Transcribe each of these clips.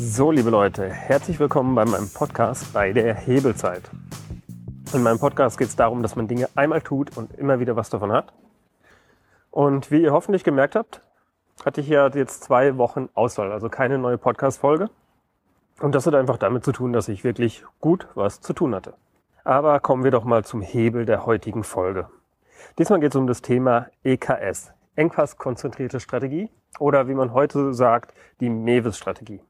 So, liebe Leute, herzlich willkommen bei meinem Podcast bei der Hebelzeit. In meinem Podcast geht es darum, dass man Dinge einmal tut und immer wieder was davon hat. Und wie ihr hoffentlich gemerkt habt, hatte ich ja jetzt zwei Wochen Auswahl, also keine neue Podcast-Folge. Und das hat einfach damit zu tun, dass ich wirklich gut was zu tun hatte. Aber kommen wir doch mal zum Hebel der heutigen Folge. Diesmal geht es um das Thema EKS, Engpass-konzentrierte Strategie oder wie man heute sagt, die Mewis-Strategie.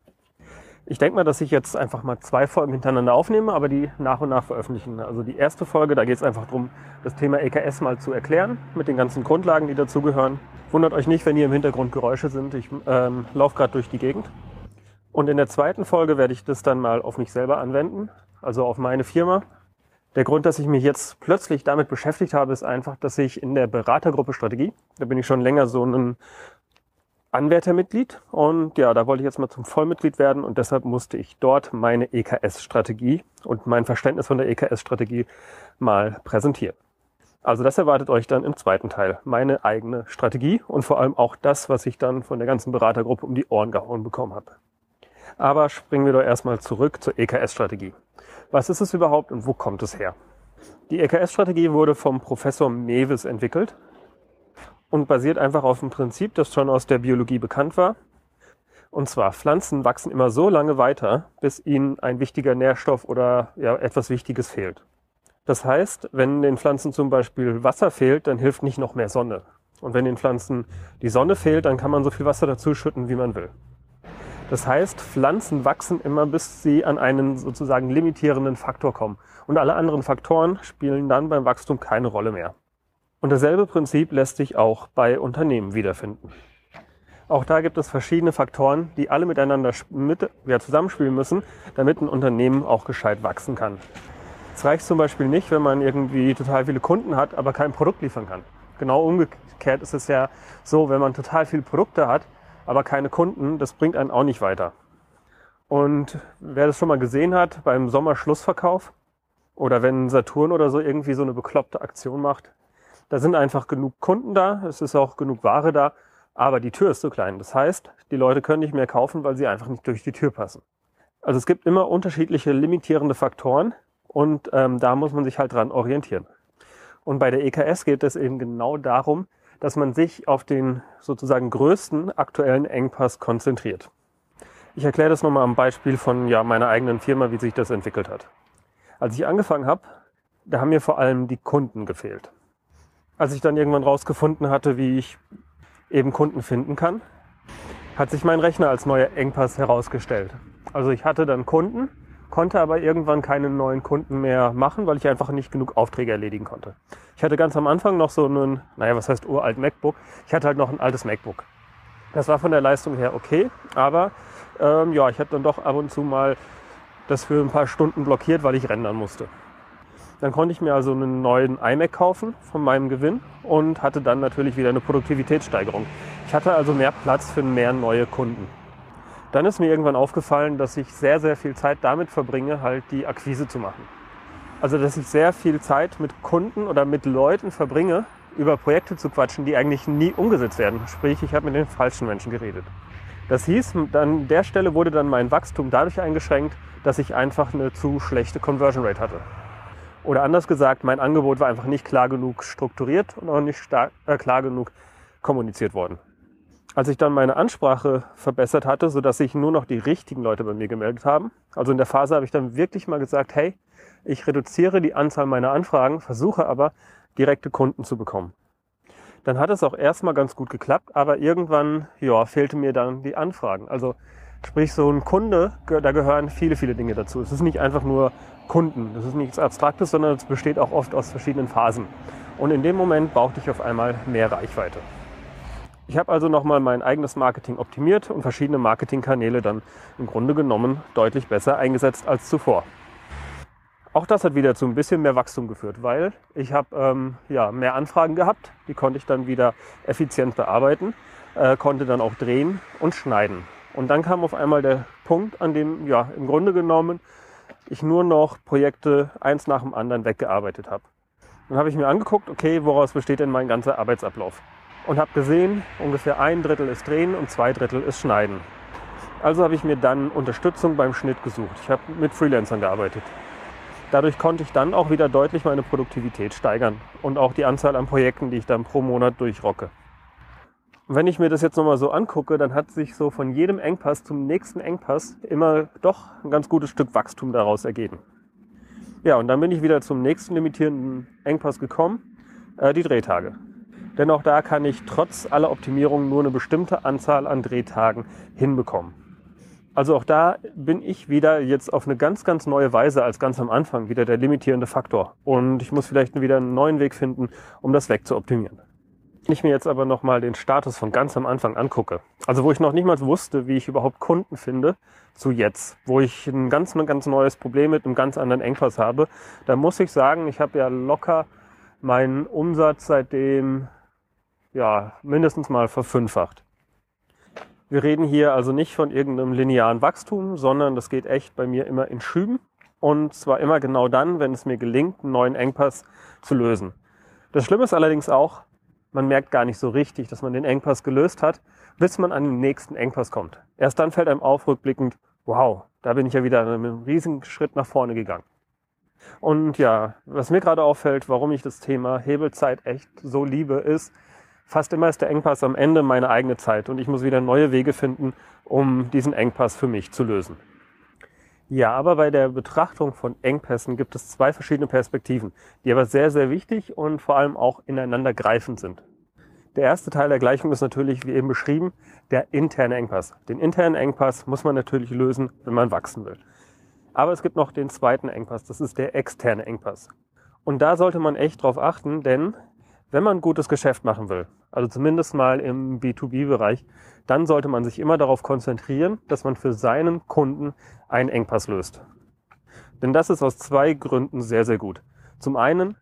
Ich denke mal, dass ich jetzt einfach mal zwei Folgen hintereinander aufnehme, aber die nach und nach veröffentlichen. Also die erste Folge, da geht es einfach darum, das Thema EKS mal zu erklären, mit den ganzen Grundlagen, die dazugehören. Wundert euch nicht, wenn hier im Hintergrund Geräusche sind. Ich ähm, laufe gerade durch die Gegend. Und in der zweiten Folge werde ich das dann mal auf mich selber anwenden, also auf meine Firma. Der Grund, dass ich mich jetzt plötzlich damit beschäftigt habe, ist einfach, dass ich in der Beratergruppe Strategie, da bin ich schon länger so ein Anwärtermitglied und ja, da wollte ich jetzt mal zum Vollmitglied werden und deshalb musste ich dort meine EKS-Strategie und mein Verständnis von der EKS-Strategie mal präsentieren. Also das erwartet euch dann im zweiten Teil. Meine eigene Strategie und vor allem auch das, was ich dann von der ganzen Beratergruppe um die Ohren gehauen bekommen habe. Aber springen wir doch erstmal zurück zur EKS-Strategie. Was ist es überhaupt und wo kommt es her? Die EKS-Strategie wurde vom Professor Mewis entwickelt und basiert einfach auf dem Prinzip, das schon aus der Biologie bekannt war. Und zwar, Pflanzen wachsen immer so lange weiter, bis ihnen ein wichtiger Nährstoff oder ja, etwas Wichtiges fehlt. Das heißt, wenn den Pflanzen zum Beispiel Wasser fehlt, dann hilft nicht noch mehr Sonne. Und wenn den Pflanzen die Sonne fehlt, dann kann man so viel Wasser dazu schütten, wie man will. Das heißt, Pflanzen wachsen immer, bis sie an einen sozusagen limitierenden Faktor kommen. Und alle anderen Faktoren spielen dann beim Wachstum keine Rolle mehr. Und dasselbe Prinzip lässt sich auch bei Unternehmen wiederfinden. Auch da gibt es verschiedene Faktoren, die alle miteinander mit, ja, zusammenspielen müssen, damit ein Unternehmen auch gescheit wachsen kann. Es reicht zum Beispiel nicht, wenn man irgendwie total viele Kunden hat, aber kein Produkt liefern kann. Genau umgekehrt ist es ja so, wenn man total viele Produkte hat, aber keine Kunden, das bringt einen auch nicht weiter. Und wer das schon mal gesehen hat beim Sommerschlussverkauf oder wenn Saturn oder so irgendwie so eine bekloppte Aktion macht, da sind einfach genug Kunden da, es ist auch genug Ware da, aber die Tür ist so klein. Das heißt, die Leute können nicht mehr kaufen, weil sie einfach nicht durch die Tür passen. Also es gibt immer unterschiedliche limitierende Faktoren und ähm, da muss man sich halt dran orientieren. Und bei der EKS geht es eben genau darum, dass man sich auf den sozusagen größten aktuellen Engpass konzentriert. Ich erkläre das nochmal am Beispiel von ja, meiner eigenen Firma, wie sich das entwickelt hat. Als ich angefangen habe, da haben mir vor allem die Kunden gefehlt als ich dann irgendwann rausgefunden hatte, wie ich eben Kunden finden kann, hat sich mein Rechner als neuer Engpass herausgestellt. Also ich hatte dann Kunden, konnte aber irgendwann keine neuen Kunden mehr machen, weil ich einfach nicht genug Aufträge erledigen konnte. Ich hatte ganz am Anfang noch so einen, naja, was heißt uralt MacBook? Ich hatte halt noch ein altes MacBook. Das war von der Leistung her okay, aber ähm, ja, ich habe dann doch ab und zu mal das für ein paar Stunden blockiert, weil ich rendern musste. Dann konnte ich mir also einen neuen iMac kaufen von meinem Gewinn und hatte dann natürlich wieder eine Produktivitätssteigerung. Ich hatte also mehr Platz für mehr neue Kunden. Dann ist mir irgendwann aufgefallen, dass ich sehr, sehr viel Zeit damit verbringe, halt die Akquise zu machen. Also, dass ich sehr viel Zeit mit Kunden oder mit Leuten verbringe, über Projekte zu quatschen, die eigentlich nie umgesetzt werden. Sprich, ich habe mit den falschen Menschen geredet. Das hieß, an der Stelle wurde dann mein Wachstum dadurch eingeschränkt, dass ich einfach eine zu schlechte Conversion Rate hatte. Oder anders gesagt, mein Angebot war einfach nicht klar genug strukturiert und auch nicht stark, äh, klar genug kommuniziert worden. Als ich dann meine Ansprache verbessert hatte, sodass sich nur noch die richtigen Leute bei mir gemeldet haben, also in der Phase habe ich dann wirklich mal gesagt, hey, ich reduziere die Anzahl meiner Anfragen, versuche aber direkte Kunden zu bekommen. Dann hat es auch erstmal ganz gut geklappt, aber irgendwann ja, fehlte mir dann die Anfragen. Also sprich so ein Kunde, da gehören viele, viele Dinge dazu. Es ist nicht einfach nur Kunden. Das ist nichts Abstraktes, sondern es besteht auch oft aus verschiedenen Phasen. Und in dem Moment brauchte ich auf einmal mehr Reichweite. Ich habe also nochmal mein eigenes Marketing optimiert und verschiedene Marketingkanäle dann im Grunde genommen deutlich besser eingesetzt als zuvor. Auch das hat wieder zu ein bisschen mehr Wachstum geführt, weil ich habe ähm, ja, mehr Anfragen gehabt, die konnte ich dann wieder effizient bearbeiten, äh, konnte dann auch drehen und schneiden. Und dann kam auf einmal der Punkt, an dem ja im Grunde genommen ich nur noch Projekte eins nach dem anderen weggearbeitet habe. Dann habe ich mir angeguckt, okay, woraus besteht denn mein ganzer Arbeitsablauf? Und habe gesehen, ungefähr ein Drittel ist Drehen und zwei Drittel ist Schneiden. Also habe ich mir dann Unterstützung beim Schnitt gesucht. Ich habe mit Freelancern gearbeitet. Dadurch konnte ich dann auch wieder deutlich meine Produktivität steigern und auch die Anzahl an Projekten, die ich dann pro Monat durchrocke. Wenn ich mir das jetzt nochmal so angucke, dann hat sich so von jedem Engpass zum nächsten Engpass immer doch ein ganz gutes Stück Wachstum daraus ergeben. Ja, und dann bin ich wieder zum nächsten limitierenden Engpass gekommen, äh, die Drehtage. Denn auch da kann ich trotz aller Optimierungen nur eine bestimmte Anzahl an Drehtagen hinbekommen. Also auch da bin ich wieder jetzt auf eine ganz, ganz neue Weise als ganz am Anfang wieder der limitierende Faktor. Und ich muss vielleicht wieder einen neuen Weg finden, um das wegzuoptimieren. Wenn ich mir jetzt aber nochmal den Status von ganz am Anfang angucke, also wo ich noch nicht mal wusste, wie ich überhaupt Kunden finde, zu jetzt, wo ich ein ganz, ganz neues Problem mit einem ganz anderen Engpass habe, da muss ich sagen, ich habe ja locker meinen Umsatz seitdem ja mindestens mal verfünffacht. Wir reden hier also nicht von irgendeinem linearen Wachstum, sondern das geht echt bei mir immer in Schüben. Und zwar immer genau dann, wenn es mir gelingt, einen neuen Engpass zu lösen. Das Schlimme ist allerdings auch, man merkt gar nicht so richtig, dass man den Engpass gelöst hat, bis man an den nächsten Engpass kommt. Erst dann fällt einem auf, rückblickend, wow, da bin ich ja wieder mit einem riesigen Schritt nach vorne gegangen. Und ja, was mir gerade auffällt, warum ich das Thema Hebelzeit echt so liebe, ist, fast immer ist der Engpass am Ende meine eigene Zeit und ich muss wieder neue Wege finden, um diesen Engpass für mich zu lösen. Ja, aber bei der Betrachtung von Engpässen gibt es zwei verschiedene Perspektiven, die aber sehr, sehr wichtig und vor allem auch ineinander greifend sind. Der erste Teil der Gleichung ist natürlich, wie eben beschrieben, der interne Engpass. Den internen Engpass muss man natürlich lösen, wenn man wachsen will. Aber es gibt noch den zweiten Engpass, das ist der externe Engpass. Und da sollte man echt drauf achten, denn wenn man gutes Geschäft machen will, also zumindest mal im B2B-Bereich, dann sollte man sich immer darauf konzentrieren, dass man für seinen Kunden einen Engpass löst. Denn das ist aus zwei Gründen sehr, sehr gut. Zum einen,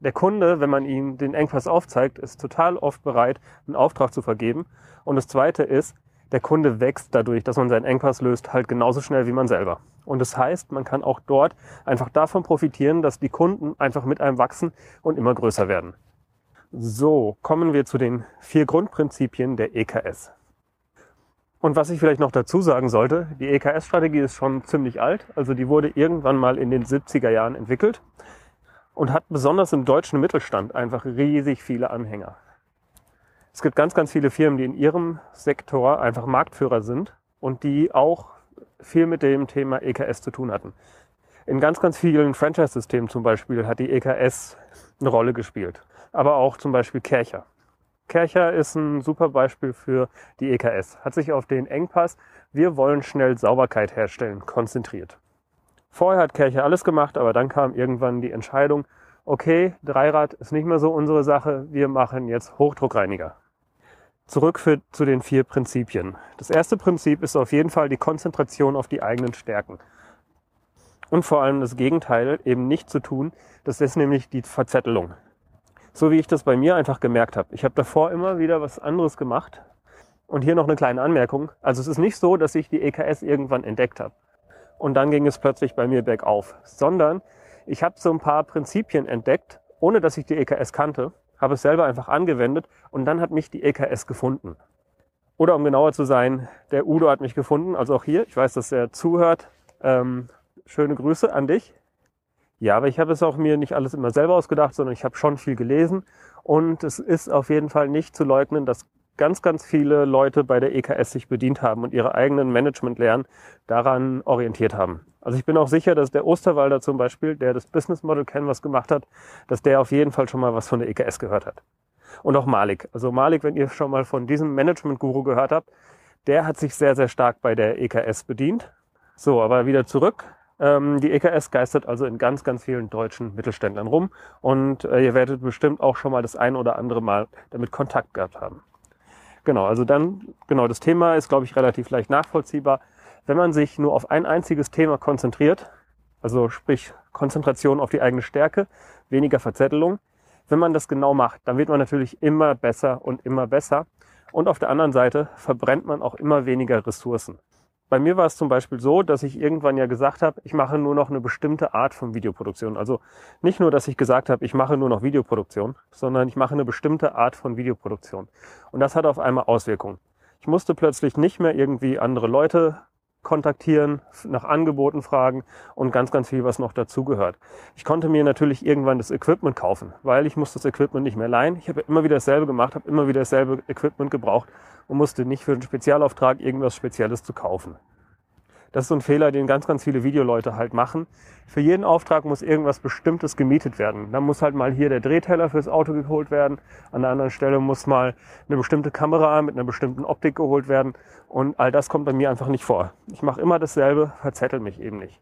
der Kunde, wenn man ihm den Engpass aufzeigt, ist total oft bereit, einen Auftrag zu vergeben. Und das zweite ist, der Kunde wächst dadurch, dass man seinen Engpass löst, halt genauso schnell wie man selber. Und das heißt, man kann auch dort einfach davon profitieren, dass die Kunden einfach mit einem wachsen und immer größer werden. So, kommen wir zu den vier Grundprinzipien der EKS. Und was ich vielleicht noch dazu sagen sollte, die EKS-Strategie ist schon ziemlich alt. Also die wurde irgendwann mal in den 70er Jahren entwickelt und hat besonders im deutschen Mittelstand einfach riesig viele Anhänger. Es gibt ganz, ganz viele Firmen, die in ihrem Sektor einfach Marktführer sind und die auch viel mit dem Thema EKS zu tun hatten. In ganz, ganz vielen Franchise-Systemen zum Beispiel hat die EKS eine Rolle gespielt aber auch zum Beispiel Kercher. Kercher ist ein super Beispiel für die EKS. Hat sich auf den Engpass, wir wollen schnell Sauberkeit herstellen, konzentriert. Vorher hat Kercher alles gemacht, aber dann kam irgendwann die Entscheidung, okay, Dreirad ist nicht mehr so unsere Sache, wir machen jetzt Hochdruckreiniger. Zurück für, zu den vier Prinzipien. Das erste Prinzip ist auf jeden Fall die Konzentration auf die eigenen Stärken. Und vor allem das Gegenteil eben nicht zu tun, das ist nämlich die Verzettelung so wie ich das bei mir einfach gemerkt habe. Ich habe davor immer wieder was anderes gemacht. Und hier noch eine kleine Anmerkung. Also es ist nicht so, dass ich die EKS irgendwann entdeckt habe. Und dann ging es plötzlich bei mir bergauf. Sondern ich habe so ein paar Prinzipien entdeckt, ohne dass ich die EKS kannte, habe es selber einfach angewendet und dann hat mich die EKS gefunden. Oder um genauer zu sein, der Udo hat mich gefunden, also auch hier. Ich weiß, dass er zuhört. Ähm, schöne Grüße an dich. Ja, aber ich habe es auch mir nicht alles immer selber ausgedacht, sondern ich habe schon viel gelesen. Und es ist auf jeden Fall nicht zu leugnen, dass ganz, ganz viele Leute bei der EKS sich bedient haben und ihre eigenen Managementlernen daran orientiert haben. Also ich bin auch sicher, dass der Osterwalder zum Beispiel, der das Business Model Canvas gemacht hat, dass der auf jeden Fall schon mal was von der EKS gehört hat. Und auch Malik. Also Malik, wenn ihr schon mal von diesem Management-Guru gehört habt, der hat sich sehr, sehr stark bei der EKS bedient. So, aber wieder zurück die EKS geistert also in ganz, ganz vielen deutschen Mittelständlern rum und äh, ihr werdet bestimmt auch schon mal das ein oder andere Mal damit Kontakt gehabt haben. Genau, also dann, genau, das Thema ist, glaube ich, relativ leicht nachvollziehbar. Wenn man sich nur auf ein einziges Thema konzentriert, also sprich Konzentration auf die eigene Stärke, weniger Verzettelung, wenn man das genau macht, dann wird man natürlich immer besser und immer besser. Und auf der anderen Seite verbrennt man auch immer weniger Ressourcen. Bei mir war es zum Beispiel so, dass ich irgendwann ja gesagt habe, ich mache nur noch eine bestimmte Art von Videoproduktion. Also nicht nur, dass ich gesagt habe, ich mache nur noch Videoproduktion, sondern ich mache eine bestimmte Art von Videoproduktion. Und das hat auf einmal Auswirkungen. Ich musste plötzlich nicht mehr irgendwie andere Leute kontaktieren, nach Angeboten fragen und ganz, ganz viel, was noch dazugehört. Ich konnte mir natürlich irgendwann das Equipment kaufen, weil ich musste das Equipment nicht mehr leihen. Ich habe immer wieder dasselbe gemacht, habe immer wieder dasselbe Equipment gebraucht und musste nicht für einen Spezialauftrag irgendwas Spezielles zu kaufen. Das ist so ein Fehler, den ganz, ganz viele Videoleute halt machen. Für jeden Auftrag muss irgendwas Bestimmtes gemietet werden. Dann muss halt mal hier der Drehteller fürs Auto geholt werden. An der anderen Stelle muss mal eine bestimmte Kamera mit einer bestimmten Optik geholt werden. Und all das kommt bei mir einfach nicht vor. Ich mache immer dasselbe, verzettel mich eben nicht.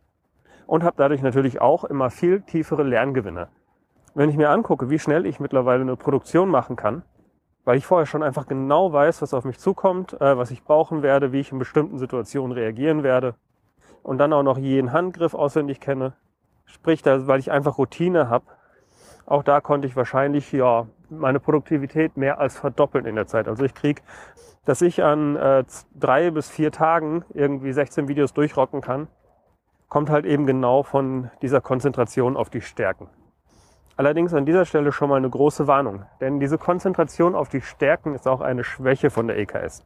Und habe dadurch natürlich auch immer viel tiefere Lerngewinne. Wenn ich mir angucke, wie schnell ich mittlerweile eine Produktion machen kann, weil ich vorher schon einfach genau weiß, was auf mich zukommt, äh, was ich brauchen werde, wie ich in bestimmten Situationen reagieren werde und dann auch noch jeden Handgriff auswendig kenne. Sprich, da, weil ich einfach Routine habe. Auch da konnte ich wahrscheinlich ja meine Produktivität mehr als verdoppeln in der Zeit. Also ich krieg, dass ich an äh, drei bis vier Tagen irgendwie 16 Videos durchrocken kann, kommt halt eben genau von dieser Konzentration auf die Stärken. Allerdings an dieser Stelle schon mal eine große Warnung, denn diese Konzentration auf die Stärken ist auch eine Schwäche von der EKS.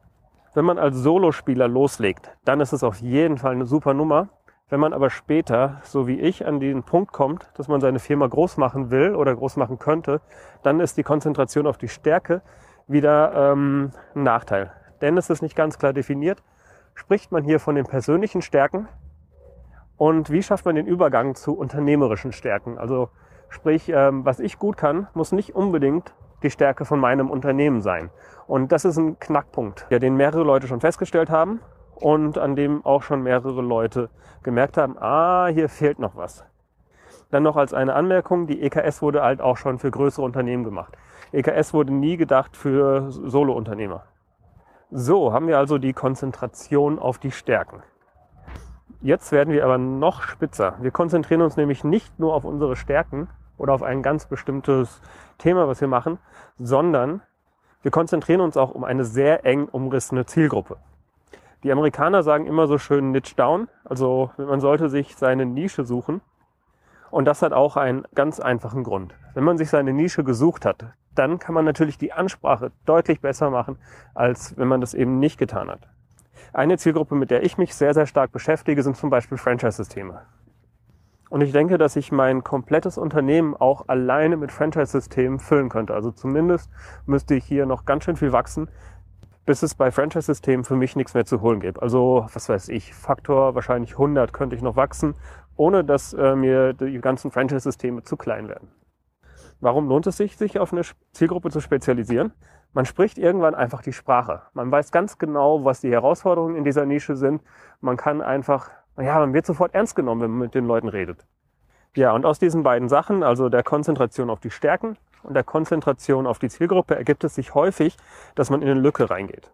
Wenn man als Solospieler loslegt, dann ist es auf jeden Fall eine super Nummer. Wenn man aber später, so wie ich, an den Punkt kommt, dass man seine Firma groß machen will oder groß machen könnte, dann ist die Konzentration auf die Stärke wieder ähm, ein Nachteil. Denn es ist nicht ganz klar definiert. Spricht man hier von den persönlichen Stärken und wie schafft man den Übergang zu unternehmerischen Stärken? Also sprich, ähm, was ich gut kann, muss nicht unbedingt die Stärke von meinem Unternehmen sein. Und das ist ein Knackpunkt, den mehrere Leute schon festgestellt haben und an dem auch schon mehrere Leute gemerkt haben, ah, hier fehlt noch was. Dann noch als eine Anmerkung, die EKS wurde halt auch schon für größere Unternehmen gemacht. EKS wurde nie gedacht für Solo-Unternehmer. So haben wir also die Konzentration auf die Stärken. Jetzt werden wir aber noch spitzer. Wir konzentrieren uns nämlich nicht nur auf unsere Stärken oder auf ein ganz bestimmtes Thema, was wir machen, sondern wir konzentrieren uns auch um eine sehr eng umrissene Zielgruppe. Die Amerikaner sagen immer so schön Niche Down, also man sollte sich seine Nische suchen. Und das hat auch einen ganz einfachen Grund. Wenn man sich seine Nische gesucht hat, dann kann man natürlich die Ansprache deutlich besser machen, als wenn man das eben nicht getan hat. Eine Zielgruppe, mit der ich mich sehr, sehr stark beschäftige, sind zum Beispiel Franchise-Systeme. Und ich denke, dass ich mein komplettes Unternehmen auch alleine mit Franchise-Systemen füllen könnte. Also zumindest müsste ich hier noch ganz schön viel wachsen, bis es bei Franchise-Systemen für mich nichts mehr zu holen gibt. Also, was weiß ich, Faktor wahrscheinlich 100 könnte ich noch wachsen, ohne dass äh, mir die ganzen Franchise-Systeme zu klein werden. Warum lohnt es sich, sich auf eine Zielgruppe zu spezialisieren? Man spricht irgendwann einfach die Sprache. Man weiß ganz genau, was die Herausforderungen in dieser Nische sind. Man kann einfach naja, man wird sofort ernst genommen, wenn man mit den Leuten redet. Ja, und aus diesen beiden Sachen, also der Konzentration auf die Stärken und der Konzentration auf die Zielgruppe, ergibt es sich häufig, dass man in eine Lücke reingeht.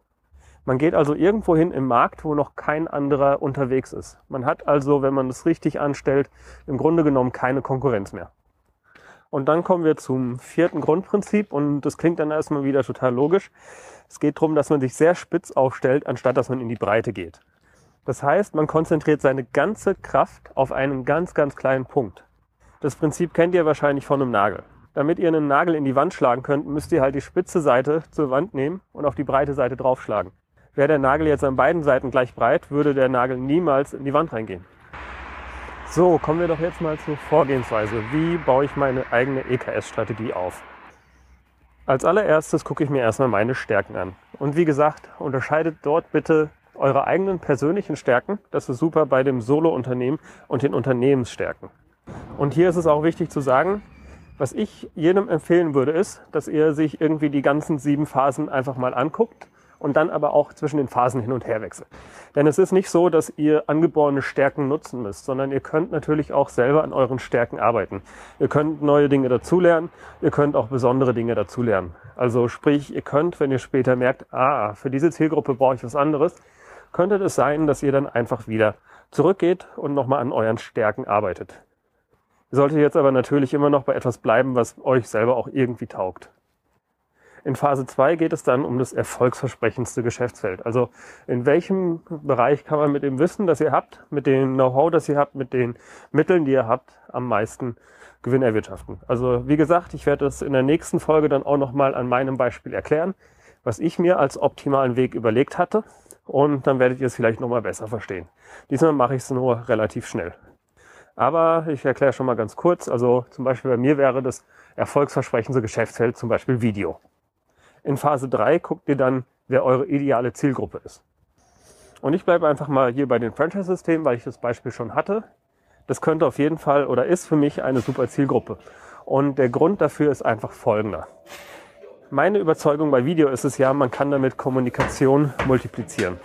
Man geht also irgendwo hin im Markt, wo noch kein anderer unterwegs ist. Man hat also, wenn man das richtig anstellt, im Grunde genommen keine Konkurrenz mehr. Und dann kommen wir zum vierten Grundprinzip und das klingt dann erstmal wieder total logisch. Es geht darum, dass man sich sehr spitz aufstellt, anstatt dass man in die Breite geht. Das heißt, man konzentriert seine ganze Kraft auf einen ganz, ganz kleinen Punkt. Das Prinzip kennt ihr wahrscheinlich von einem Nagel. Damit ihr einen Nagel in die Wand schlagen könnt, müsst ihr halt die spitze Seite zur Wand nehmen und auf die breite Seite draufschlagen. Wäre der Nagel jetzt an beiden Seiten gleich breit, würde der Nagel niemals in die Wand reingehen. So, kommen wir doch jetzt mal zur Vorgehensweise. Wie baue ich meine eigene EKS-Strategie auf? Als allererstes gucke ich mir erstmal meine Stärken an. Und wie gesagt, unterscheidet dort bitte eure eigenen persönlichen Stärken. Das ist super bei dem Solo-Unternehmen und den Unternehmensstärken. Und hier ist es auch wichtig zu sagen, was ich jedem empfehlen würde, ist, dass ihr sich irgendwie die ganzen sieben Phasen einfach mal anguckt und dann aber auch zwischen den Phasen hin und her wechselt. Denn es ist nicht so, dass ihr angeborene Stärken nutzen müsst, sondern ihr könnt natürlich auch selber an euren Stärken arbeiten. Ihr könnt neue Dinge dazulernen, ihr könnt auch besondere Dinge dazulernen. Also sprich, ihr könnt, wenn ihr später merkt, ah, für diese Zielgruppe brauche ich was anderes, könnte es sein, dass ihr dann einfach wieder zurückgeht und nochmal an euren Stärken arbeitet. Ihr solltet jetzt aber natürlich immer noch bei etwas bleiben, was euch selber auch irgendwie taugt. In Phase 2 geht es dann um das erfolgsversprechendste Geschäftsfeld. Also in welchem Bereich kann man mit dem Wissen, das ihr habt, mit dem Know-how, das ihr habt, mit den Mitteln, die ihr habt, am meisten Gewinn erwirtschaften. Also wie gesagt, ich werde das in der nächsten Folge dann auch nochmal an meinem Beispiel erklären was ich mir als optimalen Weg überlegt hatte. Und dann werdet ihr es vielleicht nochmal besser verstehen. Diesmal mache ich es nur relativ schnell. Aber ich erkläre schon mal ganz kurz. Also zum Beispiel bei mir wäre das erfolgsversprechendste Geschäftsfeld zum Beispiel Video. In Phase 3 guckt ihr dann, wer eure ideale Zielgruppe ist. Und ich bleibe einfach mal hier bei den Franchise-Systemen, weil ich das Beispiel schon hatte. Das könnte auf jeden Fall oder ist für mich eine super Zielgruppe. Und der Grund dafür ist einfach folgender. Meine Überzeugung bei Video ist es ja, man kann damit Kommunikation multiplizieren.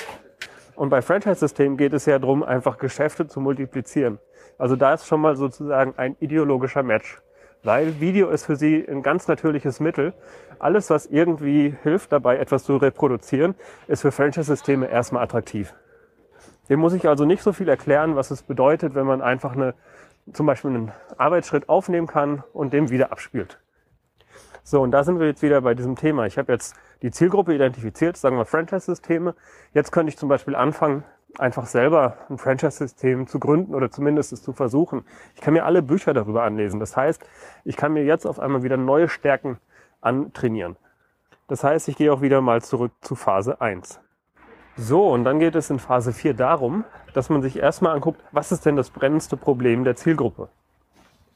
Und bei Franchise-Systemen geht es ja darum, einfach Geschäfte zu multiplizieren. Also da ist schon mal sozusagen ein ideologischer Match. Weil Video ist für sie ein ganz natürliches Mittel. Alles, was irgendwie hilft dabei, etwas zu reproduzieren, ist für Franchise-Systeme erstmal attraktiv. Dem muss ich also nicht so viel erklären, was es bedeutet, wenn man einfach eine, zum Beispiel einen Arbeitsschritt aufnehmen kann und den wieder abspielt. So, und da sind wir jetzt wieder bei diesem Thema. Ich habe jetzt die Zielgruppe identifiziert, sagen wir Franchise-Systeme. Jetzt könnte ich zum Beispiel anfangen, einfach selber ein Franchise-System zu gründen oder zumindest es zu versuchen. Ich kann mir alle Bücher darüber anlesen. Das heißt, ich kann mir jetzt auf einmal wieder neue Stärken antrainieren. Das heißt, ich gehe auch wieder mal zurück zu Phase 1. So, und dann geht es in Phase 4 darum, dass man sich erstmal anguckt, was ist denn das brennendste Problem der Zielgruppe?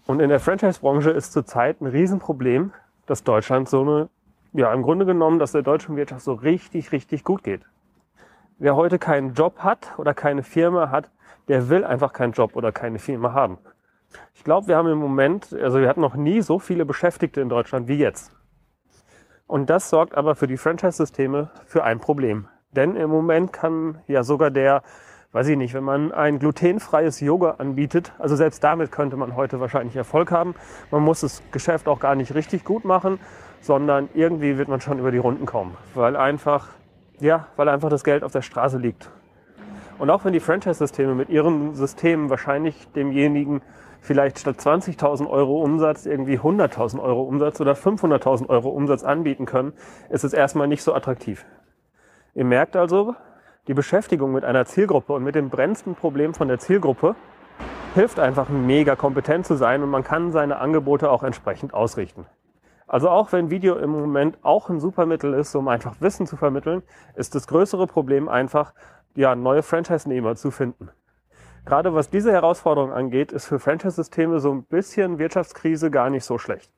Und in der Franchise-Branche ist zurzeit ein Riesenproblem, dass Deutschland so eine, ja, im Grunde genommen, dass der deutschen Wirtschaft so richtig, richtig gut geht. Wer heute keinen Job hat oder keine Firma hat, der will einfach keinen Job oder keine Firma haben. Ich glaube, wir haben im Moment, also wir hatten noch nie so viele Beschäftigte in Deutschland wie jetzt. Und das sorgt aber für die Franchise-Systeme für ein Problem. Denn im Moment kann ja sogar der, weiß ich nicht, wenn man ein glutenfreies Yoga anbietet, also selbst damit könnte man heute wahrscheinlich Erfolg haben. Man muss das Geschäft auch gar nicht richtig gut machen, sondern irgendwie wird man schon über die Runden kommen, weil einfach ja, weil einfach das Geld auf der Straße liegt. Und auch wenn die Franchise-Systeme mit ihren Systemen wahrscheinlich demjenigen vielleicht statt 20.000 Euro Umsatz irgendwie 100.000 Euro Umsatz oder 500.000 Euro Umsatz anbieten können, ist es erstmal nicht so attraktiv. Ihr merkt also, die Beschäftigung mit einer Zielgruppe und mit dem brennendsten Problem von der Zielgruppe hilft einfach mega kompetent zu sein und man kann seine Angebote auch entsprechend ausrichten. Also auch wenn Video im Moment auch ein super Mittel ist, um einfach Wissen zu vermitteln, ist das größere Problem einfach, ja, neue Franchise-Nehmer zu finden. Gerade was diese Herausforderung angeht, ist für Franchise-Systeme so ein bisschen Wirtschaftskrise gar nicht so schlecht.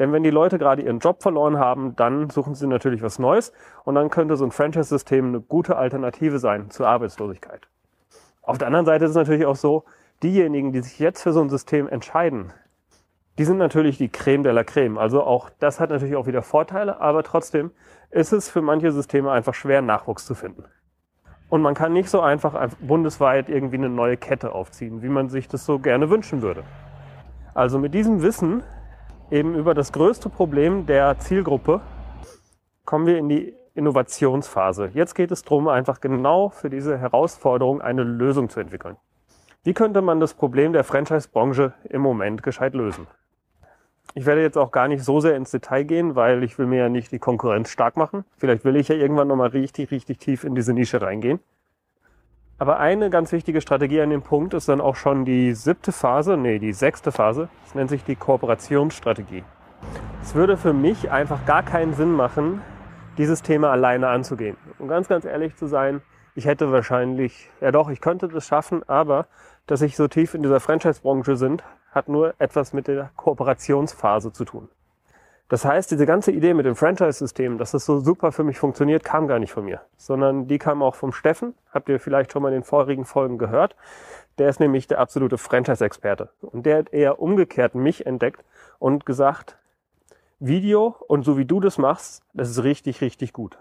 Denn wenn die Leute gerade ihren Job verloren haben, dann suchen sie natürlich was Neues und dann könnte so ein Franchise-System eine gute Alternative sein zur Arbeitslosigkeit. Auf der anderen Seite ist es natürlich auch so, diejenigen, die sich jetzt für so ein System entscheiden, die sind natürlich die Creme de la Creme. Also auch das hat natürlich auch wieder Vorteile, aber trotzdem ist es für manche Systeme einfach schwer, Nachwuchs zu finden. Und man kann nicht so einfach bundesweit irgendwie eine neue Kette aufziehen, wie man sich das so gerne wünschen würde. Also mit diesem Wissen eben über das größte Problem der Zielgruppe kommen wir in die Innovationsphase. Jetzt geht es darum, einfach genau für diese Herausforderung eine Lösung zu entwickeln. Wie könnte man das Problem der Franchise-Branche im Moment gescheit lösen? Ich werde jetzt auch gar nicht so sehr ins Detail gehen, weil ich will mir ja nicht die Konkurrenz stark machen. Vielleicht will ich ja irgendwann nochmal richtig, richtig tief in diese Nische reingehen. Aber eine ganz wichtige Strategie an dem Punkt ist dann auch schon die siebte Phase, nee, die sechste Phase. Das nennt sich die Kooperationsstrategie. Es würde für mich einfach gar keinen Sinn machen, dieses Thema alleine anzugehen. Um ganz, ganz ehrlich zu sein, ich hätte wahrscheinlich, ja doch, ich könnte das schaffen, aber dass ich so tief in dieser Franchise-Branche sind, hat nur etwas mit der Kooperationsphase zu tun. Das heißt, diese ganze Idee mit dem Franchise-System, dass das so super für mich funktioniert, kam gar nicht von mir, sondern die kam auch vom Steffen. Habt ihr vielleicht schon mal in den vorigen Folgen gehört. Der ist nämlich der absolute Franchise-Experte. Und der hat eher umgekehrt mich entdeckt und gesagt, Video und so wie du das machst, das ist richtig, richtig gut.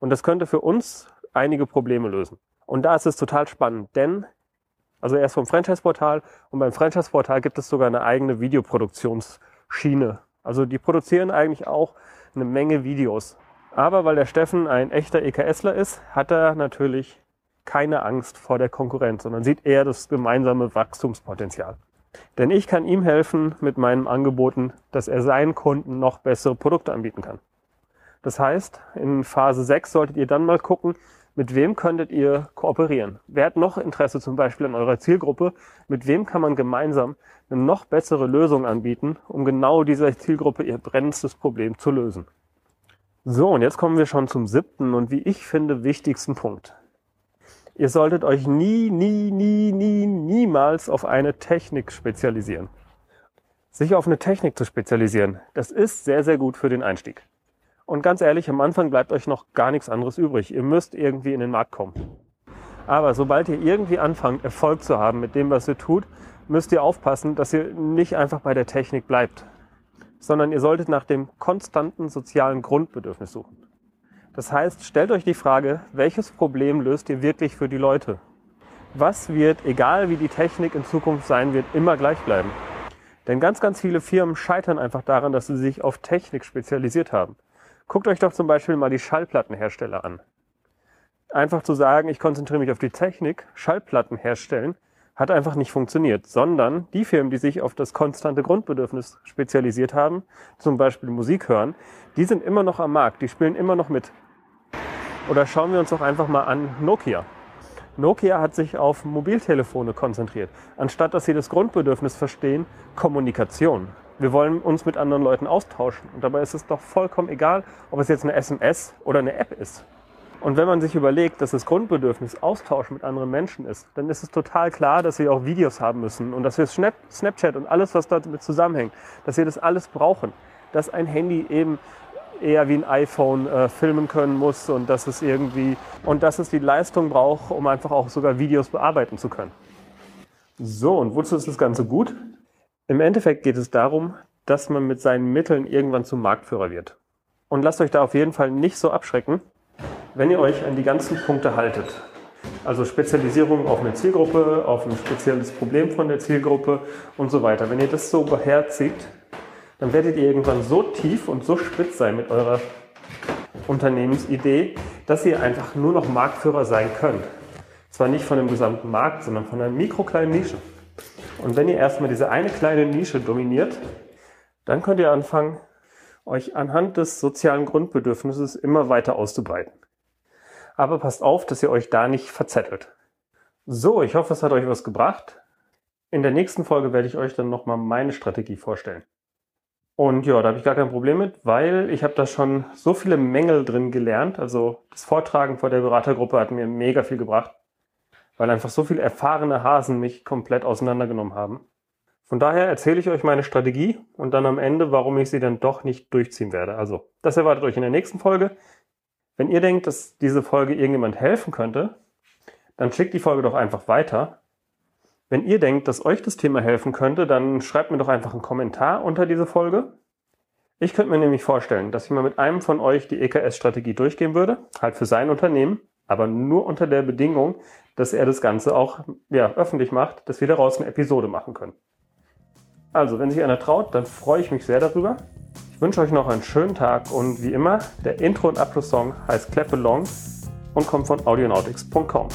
Und das könnte für uns einige Probleme lösen. Und da ist es total spannend, denn also erst vom Franchise-Portal und beim Franchise-Portal gibt es sogar eine eigene Videoproduktionsschiene. Also die produzieren eigentlich auch eine Menge Videos. Aber weil der Steffen ein echter EKSler ist, hat er natürlich keine Angst vor der Konkurrenz, sondern sieht eher das gemeinsame Wachstumspotenzial. Denn ich kann ihm helfen mit meinen Angeboten, dass er seinen Kunden noch bessere Produkte anbieten kann. Das heißt, in Phase 6 solltet ihr dann mal gucken, mit wem könntet ihr kooperieren? Wer hat noch Interesse zum Beispiel an eurer Zielgruppe? Mit wem kann man gemeinsam eine noch bessere Lösung anbieten, um genau dieser Zielgruppe ihr brennendstes Problem zu lösen? So, und jetzt kommen wir schon zum siebten und wie ich finde wichtigsten Punkt. Ihr solltet euch nie, nie, nie, nie, niemals auf eine Technik spezialisieren. Sich auf eine Technik zu spezialisieren, das ist sehr, sehr gut für den Einstieg. Und ganz ehrlich, am Anfang bleibt euch noch gar nichts anderes übrig. Ihr müsst irgendwie in den Markt kommen. Aber sobald ihr irgendwie anfangt, Erfolg zu haben mit dem, was ihr tut, müsst ihr aufpassen, dass ihr nicht einfach bei der Technik bleibt, sondern ihr solltet nach dem konstanten sozialen Grundbedürfnis suchen. Das heißt, stellt euch die Frage, welches Problem löst ihr wirklich für die Leute? Was wird, egal wie die Technik in Zukunft sein wird, immer gleich bleiben? Denn ganz, ganz viele Firmen scheitern einfach daran, dass sie sich auf Technik spezialisiert haben. Guckt euch doch zum Beispiel mal die Schallplattenhersteller an. Einfach zu sagen, ich konzentriere mich auf die Technik, Schallplatten herstellen, hat einfach nicht funktioniert, sondern die Firmen, die sich auf das konstante Grundbedürfnis spezialisiert haben, zum Beispiel Musik hören, die sind immer noch am Markt, die spielen immer noch mit. Oder schauen wir uns doch einfach mal an Nokia. Nokia hat sich auf Mobiltelefone konzentriert, anstatt dass sie das Grundbedürfnis verstehen, Kommunikation. Wir wollen uns mit anderen Leuten austauschen. Und dabei ist es doch vollkommen egal, ob es jetzt eine SMS oder eine App ist. Und wenn man sich überlegt, dass das Grundbedürfnis Austausch mit anderen Menschen ist, dann ist es total klar, dass wir auch Videos haben müssen und dass wir Snapchat und alles, was damit zusammenhängt, dass wir das alles brauchen. Dass ein Handy eben eher wie ein iPhone äh, filmen können muss und dass es irgendwie und dass es die Leistung braucht, um einfach auch sogar Videos bearbeiten zu können. So, und wozu ist das Ganze gut? Im Endeffekt geht es darum, dass man mit seinen Mitteln irgendwann zum Marktführer wird. Und lasst euch da auf jeden Fall nicht so abschrecken, wenn ihr euch an die ganzen Punkte haltet, also Spezialisierung auf eine Zielgruppe, auf ein spezielles Problem von der Zielgruppe und so weiter, wenn ihr das so beherzigt, dann werdet ihr irgendwann so tief und so spitz sein mit eurer Unternehmensidee, dass ihr einfach nur noch Marktführer sein könnt. Zwar nicht von dem gesamten Markt, sondern von einer mikrokleinen Nische. Und wenn ihr erstmal diese eine kleine Nische dominiert, dann könnt ihr anfangen, euch anhand des sozialen Grundbedürfnisses immer weiter auszubreiten. Aber passt auf, dass ihr euch da nicht verzettelt. So, ich hoffe, es hat euch was gebracht. In der nächsten Folge werde ich euch dann nochmal meine Strategie vorstellen. Und ja, da habe ich gar kein Problem mit, weil ich habe da schon so viele Mängel drin gelernt. Also das Vortragen vor der Beratergruppe hat mir mega viel gebracht, weil einfach so viele erfahrene Hasen mich komplett auseinandergenommen haben. Von daher erzähle ich euch meine Strategie und dann am Ende, warum ich sie dann doch nicht durchziehen werde. Also, das erwartet euch in der nächsten Folge. Wenn ihr denkt, dass diese Folge irgendjemand helfen könnte, dann schickt die Folge doch einfach weiter. Wenn ihr denkt, dass euch das Thema helfen könnte, dann schreibt mir doch einfach einen Kommentar unter diese Folge. Ich könnte mir nämlich vorstellen, dass ich mal mit einem von euch die EKS-Strategie durchgehen würde, halt für sein Unternehmen, aber nur unter der Bedingung, dass er das Ganze auch ja, öffentlich macht, dass wir daraus eine Episode machen können. Also, wenn sich einer traut, dann freue ich mich sehr darüber. Ich wünsche euch noch einen schönen Tag und wie immer, der Intro- und Abschlusssong heißt Clap Along und kommt von audionautics.com.